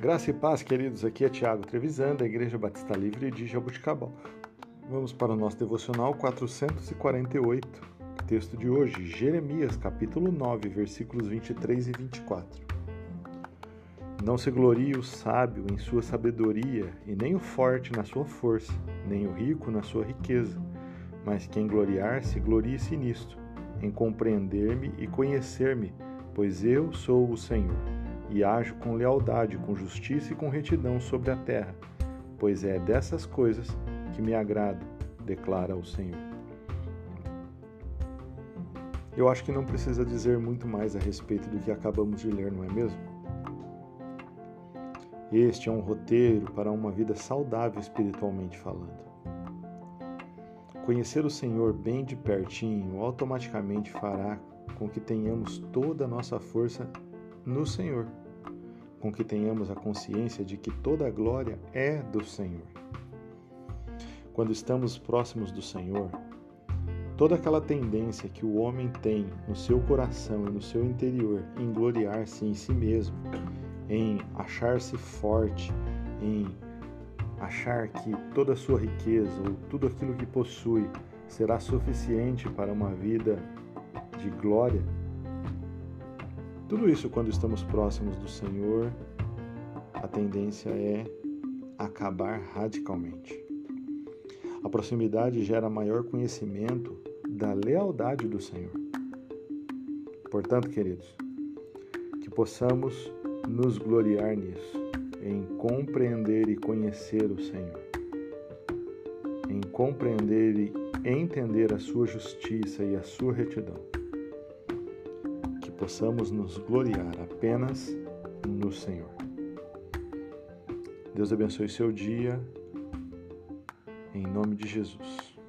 Graça e paz, queridos. Aqui é Tiago Trevisan, da Igreja Batista Livre de Jabuticabal. Vamos para o nosso devocional 448, texto de hoje, Jeremias, capítulo 9, versículos 23 e 24. Não se glorie o sábio em sua sabedoria, e nem o forte na sua força, nem o rico na sua riqueza, mas quem gloriar-se, glorie-se nisto, em compreender-me e conhecer-me, pois eu sou o Senhor e ajo com lealdade, com justiça e com retidão sobre a terra, pois é dessas coisas que me agrada, declara o Senhor. Eu acho que não precisa dizer muito mais a respeito do que acabamos de ler, não é mesmo? Este é um roteiro para uma vida saudável espiritualmente falando. Conhecer o Senhor bem de pertinho automaticamente fará com que tenhamos toda a nossa força no Senhor, com que tenhamos a consciência de que toda a glória é do Senhor. Quando estamos próximos do Senhor, toda aquela tendência que o homem tem no seu coração e no seu interior em gloriar-se em si mesmo, em achar-se forte, em achar que toda a sua riqueza ou tudo aquilo que possui será suficiente para uma vida de glória, tudo isso, quando estamos próximos do Senhor, a tendência é acabar radicalmente. A proximidade gera maior conhecimento da lealdade do Senhor. Portanto, queridos, que possamos nos gloriar nisso, em compreender e conhecer o Senhor, em compreender e entender a sua justiça e a sua retidão possamos nos gloriar apenas no Senhor. Deus abençoe seu dia, em nome de Jesus.